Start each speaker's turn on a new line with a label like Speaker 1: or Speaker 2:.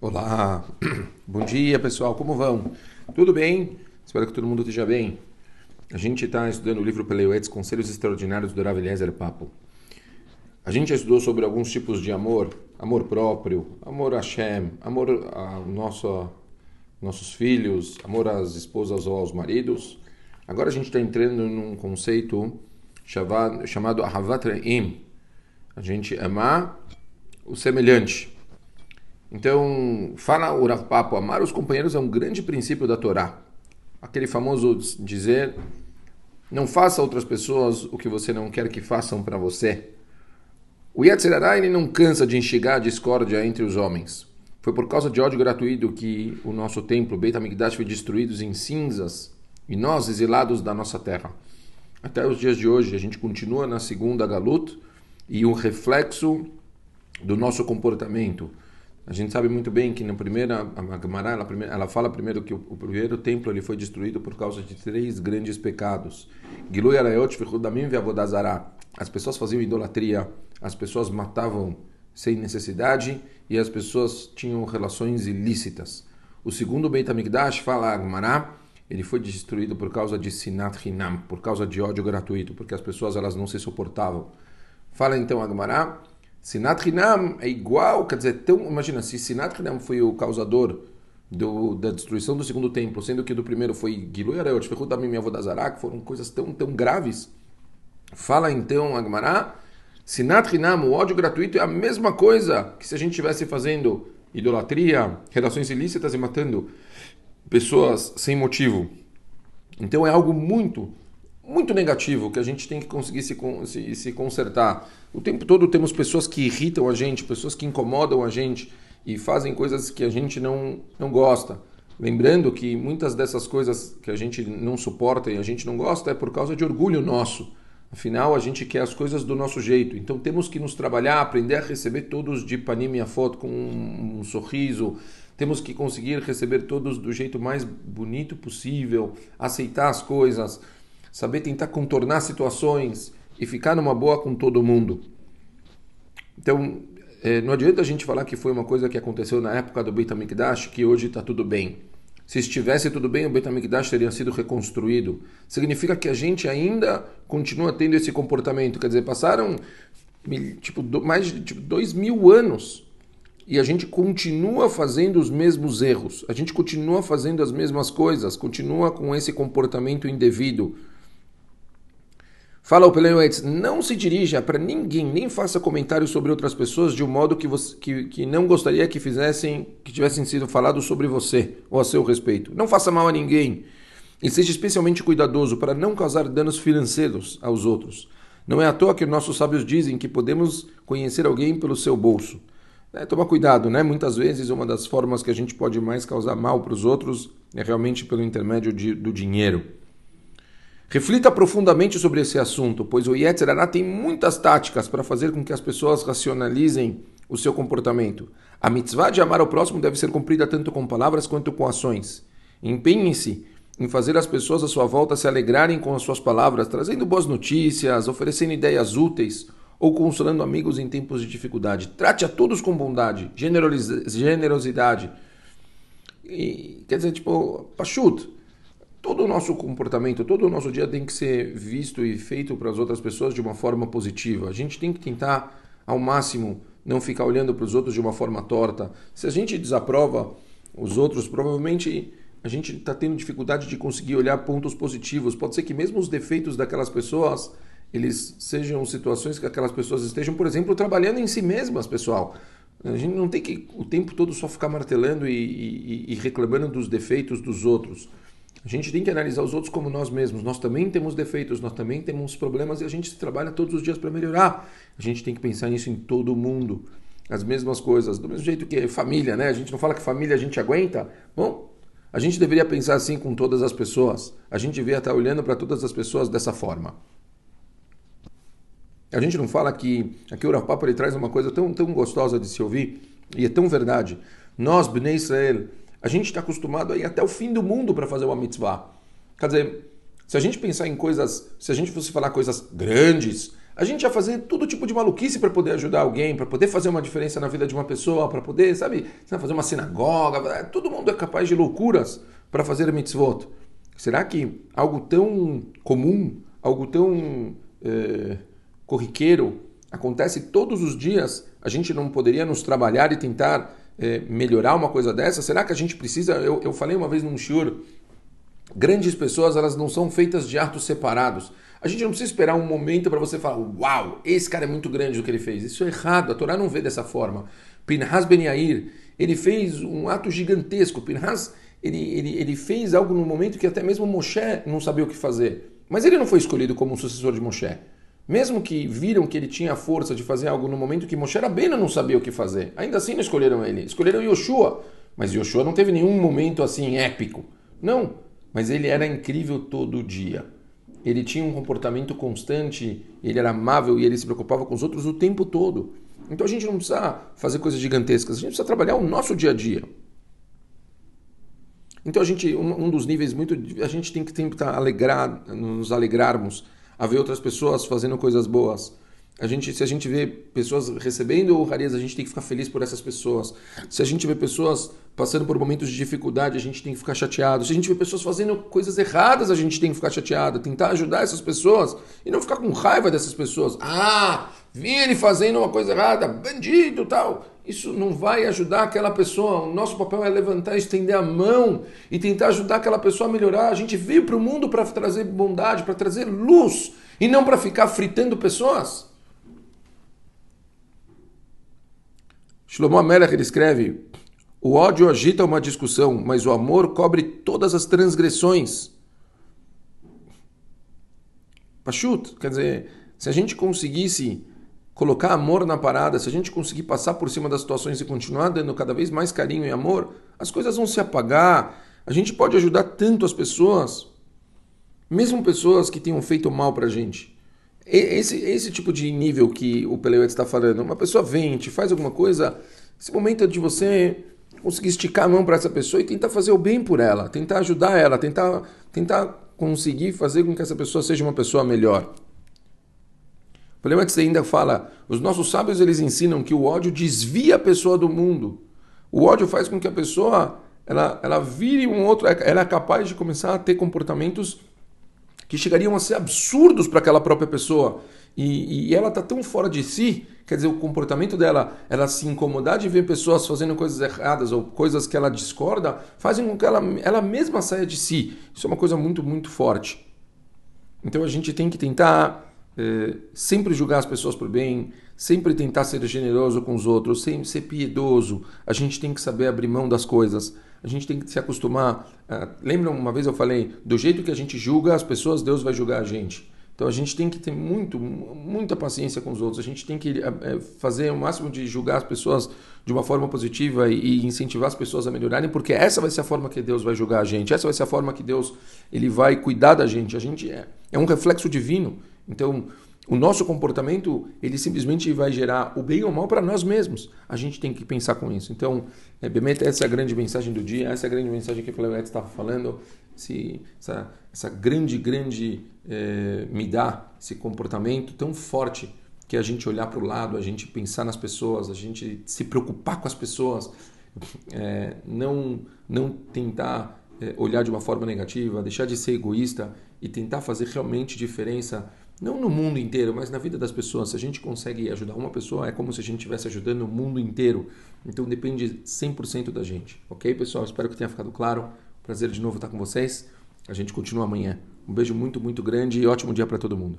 Speaker 1: Olá, bom dia pessoal, como vão? Tudo bem? Espero que todo mundo esteja bem. A gente está estudando o livro Peleuetes, Conselhos Extraordinários do Rav Eliezer Papo. A gente já estudou sobre alguns tipos de amor, amor próprio, amor a Hashem, amor ao nosso, nossos filhos, amor às esposas ou aos maridos. Agora a gente está entrando num conceito chamado Ahavat Re'im. A gente amar o semelhante. Então, fala o Rav Papo, amar os companheiros é um grande princípio da Torá. Aquele famoso dizer, não faça outras pessoas o que você não quer que façam para você. O Yetzirará, ele não cansa de enxergar a discórdia entre os homens. Foi por causa de ódio gratuito que o nosso templo, Beit HaMikdash, foi destruído em cinzas e nós exilados da nossa terra. Até os dias de hoje, a gente continua na segunda Galut e o reflexo do nosso comportamento a gente sabe muito bem que na primeira a Gemara ela, ela fala primeiro que o, o, primeiro templo ele foi destruído por causa de três grandes pecados. Gilui arayot v'chudamim ve'avodazara. As pessoas faziam idolatria, as pessoas matavam sem necessidade e as pessoas tinham relações ilícitas. O segundo Beit HaMikdash fala a Gemara, ele foi destruído por causa de sinat hinam, por causa de ódio gratuito, porque as pessoas elas não se suportavam. Fala então a Gemara Sinat Hinam é igual, quer dizer, tão, imagina, se Sinat Hinam foi o causador do, da destruição do segundo templo, sendo que do primeiro foi Gilu Yareot, Fechut Damim Avodazará, que foram coisas tão, tão graves. Fala então Agmará, Sinat Hinam, o ódio gratuito, é a mesma coisa que se a gente estivesse fazendo idolatria, relações ilícitas e matando pessoas sem motivo. Então é algo muito muito negativo que a gente tem que conseguir se, se, se consertar. O tempo todo temos pessoas que irritam a gente, pessoas que incomodam a gente e fazem coisas que a gente não, não gosta. Lembrando que muitas dessas coisas que a gente não suporta e a gente não gosta é por causa de orgulho nosso. Afinal, a gente quer as coisas do nosso jeito. Então temos que nos trabalhar, aprender a receber todos de panim a foto com um, um sorriso. Temos que conseguir receber todos do jeito mais bonito possível, aceitar as coisas saber tentar contornar situações e ficar numa boa com todo mundo. Então, é, não adianta a gente falar que foi uma coisa que aconteceu na época do Beit HaMikdash, que hoje está tudo bem. Se estivesse tudo bem, o Beit HaMikdash teria sido reconstruído. Significa que a gente ainda continua tendo esse comportamento. Quer dizer, passaram tipo, mais de tipo, dois mil anos e a gente continua fazendo os mesmos erros. A gente continua fazendo as mesmas coisas, continua com esse comportamento indevido. Fala o Peleuetes, não se dirija para ninguém, nem faça comentários sobre outras pessoas de um modo que, você, que, que não gostaria que fizessem, que tivessem sido falados sobre você ou a seu respeito. Não faça mal a ninguém. E seja especialmente cuidadoso para não causar danos financeiros aos outros. Não é à toa que nossos sábios dizem que podemos conhecer alguém pelo seu bolso. É, toma cuidado, né? Muitas vezes uma das formas que a gente pode mais causar mal para os outros é realmente pelo intermédio de, do dinheiro. Reflita profundamente sobre esse assunto, pois o Yetzirah tem muitas táticas para fazer com que as pessoas racionalizem o seu comportamento. A mitzvah de amar ao próximo deve ser cumprida tanto com palavras quanto com ações. Empenhe-se em fazer as pessoas à sua volta se alegrarem com as suas palavras, trazendo boas notícias, oferecendo ideias úteis ou consolando amigos em tempos de dificuldade. Trate a todos com bondade, generosidade. E, quer dizer, tipo, pachuto todo o nosso comportamento, todo o nosso dia tem que ser visto e feito para as outras pessoas de uma forma positiva. A gente tem que tentar, ao máximo, não ficar olhando para os outros de uma forma torta. Se a gente desaprova os outros, provavelmente a gente está tendo dificuldade de conseguir olhar pontos positivos. Pode ser que mesmo os defeitos daquelas pessoas, eles sejam situações que aquelas pessoas estejam, por exemplo, trabalhando em si mesmas, pessoal. A gente não tem que o tempo todo só ficar martelando e, e, e reclamando dos defeitos dos outros. A gente tem que analisar os outros como nós mesmos. Nós também temos defeitos, nós também temos problemas e a gente trabalha todos os dias para melhorar. A gente tem que pensar nisso em todo mundo. As mesmas coisas, do mesmo jeito que família, né? A gente não fala que família a gente aguenta. Bom, a gente deveria pensar assim com todas as pessoas. A gente deveria estar olhando para todas as pessoas dessa forma. A gente não fala que aqui o Urapapa ele traz uma coisa tão, tão gostosa de se ouvir e é tão verdade. Nós, Bnei Israel, a gente está acostumado a ir até o fim do mundo para fazer uma mitzvah. Quer dizer, se a gente pensar em coisas, se a gente fosse falar coisas grandes, A gente ia fazer todo tipo de maluquice para poder ajudar alguém, para poder fazer uma diferença na vida de uma pessoa, para poder, sabe, fazer uma sinagoga. Todo mundo é capaz de loucuras para fazer mitzvot. Será que algo tão comum, algo tão é, corriqueiro, acontece todos os dias? A gente não poderia nos trabalhar e tentar é, melhorar uma coisa dessa? Será que a gente precisa? Eu, eu falei uma vez num shiur, grandes pessoas elas não são feitas de atos separados. A gente não precisa esperar um momento para você falar, uau, esse cara é muito grande o que ele fez. Isso é errado, a Torá não vê dessa forma. Pinhas Ben Yair, ele fez um ato gigantesco. Pinhas, ele, ele, ele fez algo no momento que até mesmo Moshe não sabia o que fazer. Mas ele não foi escolhido como um sucessor de Moshe. Mesmo que viram que ele tinha a força de fazer algo no momento que Moshe Rabbeinu não sabia o que fazer, ainda assim não escolheram ele. Escolheram Yoshua, mas Yoshua não teve nenhum momento assim épico. Não, mas ele era incrível todo dia. Ele tinha um comportamento constante, ele era amável e ele se preocupava com os outros o tempo todo. Então a gente não precisa fazer coisas gigantescas, a gente precisa trabalhar o nosso dia a dia. Então a gente, um, um dos níveis muito, a gente tem que tentar alegrar, nos alegrarmos a ver outras pessoas fazendo coisas boas. A gente, se a gente vê pessoas recebendo honrarias, a gente tem que ficar feliz por essas pessoas. Se a gente vê pessoas passando por momentos de dificuldade, a gente tem que ficar chateado. Se a gente vê pessoas fazendo coisas erradas, a gente tem que ficar chateado. Tentar ajudar essas pessoas e não ficar com raiva dessas pessoas. Ah, vi ele fazendo uma coisa errada, bandido tal. Isso não vai ajudar aquela pessoa. O nosso papel é levantar, estender a mão e tentar ajudar aquela pessoa a melhorar. A gente veio para o mundo para trazer bondade, para trazer luz e não para ficar fritando pessoas. Shlomo Amelech ele escreve: O ódio agita uma discussão, mas o amor cobre todas as transgressões. Pachut, quer dizer, se a gente conseguisse colocar amor na parada, se a gente conseguir passar por cima das situações e continuar dando cada vez mais carinho e amor, as coisas vão se apagar. A gente pode ajudar tanto as pessoas, mesmo pessoas que tenham feito mal pra gente. Esse, esse tipo de nível que o Peleuete está falando, uma pessoa vem, te faz alguma coisa, esse momento é de você conseguir esticar a mão para essa pessoa e tentar fazer o bem por ela, tentar ajudar ela, tentar, tentar conseguir fazer com que essa pessoa seja uma pessoa melhor. O Peleuete ainda fala, os nossos sábios eles ensinam que o ódio desvia a pessoa do mundo. O ódio faz com que a pessoa ela, ela vire um outro, ela é capaz de começar a ter comportamentos que chegariam a ser absurdos para aquela própria pessoa. E, e ela está tão fora de si, quer dizer, o comportamento dela, ela se incomodar de ver pessoas fazendo coisas erradas ou coisas que ela discorda, fazem com que ela, ela mesma saia de si. Isso é uma coisa muito, muito forte. Então a gente tem que tentar é, sempre julgar as pessoas por bem, sempre tentar ser generoso com os outros, sempre ser piedoso. A gente tem que saber abrir mão das coisas. A gente tem que se acostumar. Lembra uma vez eu falei, do jeito que a gente julga as pessoas, Deus vai julgar a gente. Então a gente tem que ter muito, muita paciência com os outros. A gente tem que é, fazer o máximo de julgar as pessoas de uma forma positiva e incentivar as pessoas a melhorarem, porque essa vai ser a forma que Deus vai julgar a gente. Essa vai ser a forma que Deus ele vai cuidar da gente. A gente é, é um reflexo divino. Então o nosso comportamento ele simplesmente vai gerar o bem ou o mal para nós mesmos. A gente tem que pensar com isso. Então, é, Bemeta, essa é a grande mensagem do dia, essa é a grande mensagem que o Flávio estava falando, esse, essa, essa grande, grande é, me dá esse comportamento tão forte que a gente olhar para o lado, a gente pensar nas pessoas, a gente se preocupar com as pessoas, é, não, não tentar olhar de uma forma negativa, deixar de ser egoísta e tentar fazer realmente diferença não no mundo inteiro, mas na vida das pessoas. Se a gente consegue ajudar uma pessoa, é como se a gente estivesse ajudando o mundo inteiro. Então depende 100% da gente. Ok, pessoal? Espero que tenha ficado claro. Prazer de novo estar com vocês. A gente continua amanhã. Um beijo muito, muito grande e ótimo dia para todo mundo.